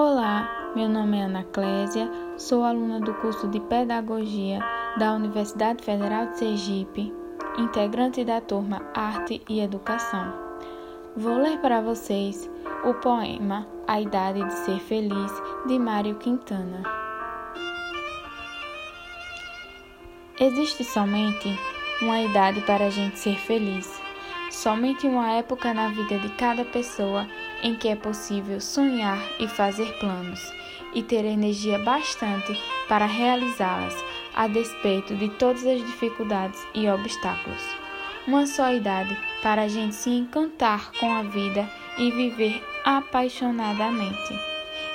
Olá, meu nome é Ana Clésia, sou aluna do curso de Pedagogia da Universidade Federal de Sergipe, integrante da turma Arte e Educação. Vou ler para vocês o poema A Idade de Ser Feliz, de Mário Quintana. Existe somente uma idade para a gente ser feliz somente uma época na vida de cada pessoa em que é possível sonhar e fazer planos e ter energia bastante para realizá-las, a despeito de todas as dificuldades e obstáculos. Uma só idade para a gente se encantar com a vida e viver apaixonadamente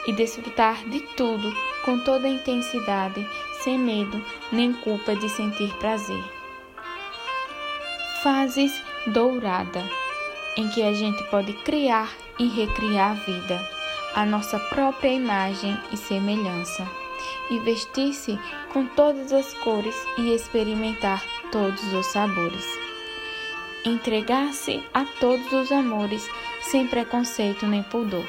e desfrutar de tudo com toda a intensidade, sem medo nem culpa de sentir prazer. Fases dourada, em que a gente pode criar e recriar a vida, a nossa própria imagem e semelhança, e vestir-se com todas as cores e experimentar todos os sabores. Entregar-se a todos os amores sem preconceito nem pudor.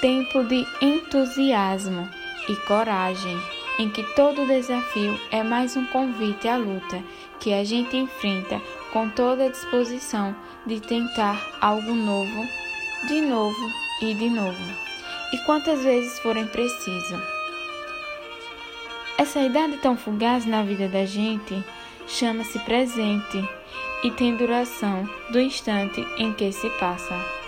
Tempo de entusiasmo e coragem em que todo desafio é mais um convite à luta que a gente enfrenta com toda a disposição de tentar algo novo, de novo e de novo, e quantas vezes forem preciso. Essa idade tão fugaz na vida da gente chama-se presente e tem duração do instante em que se passa.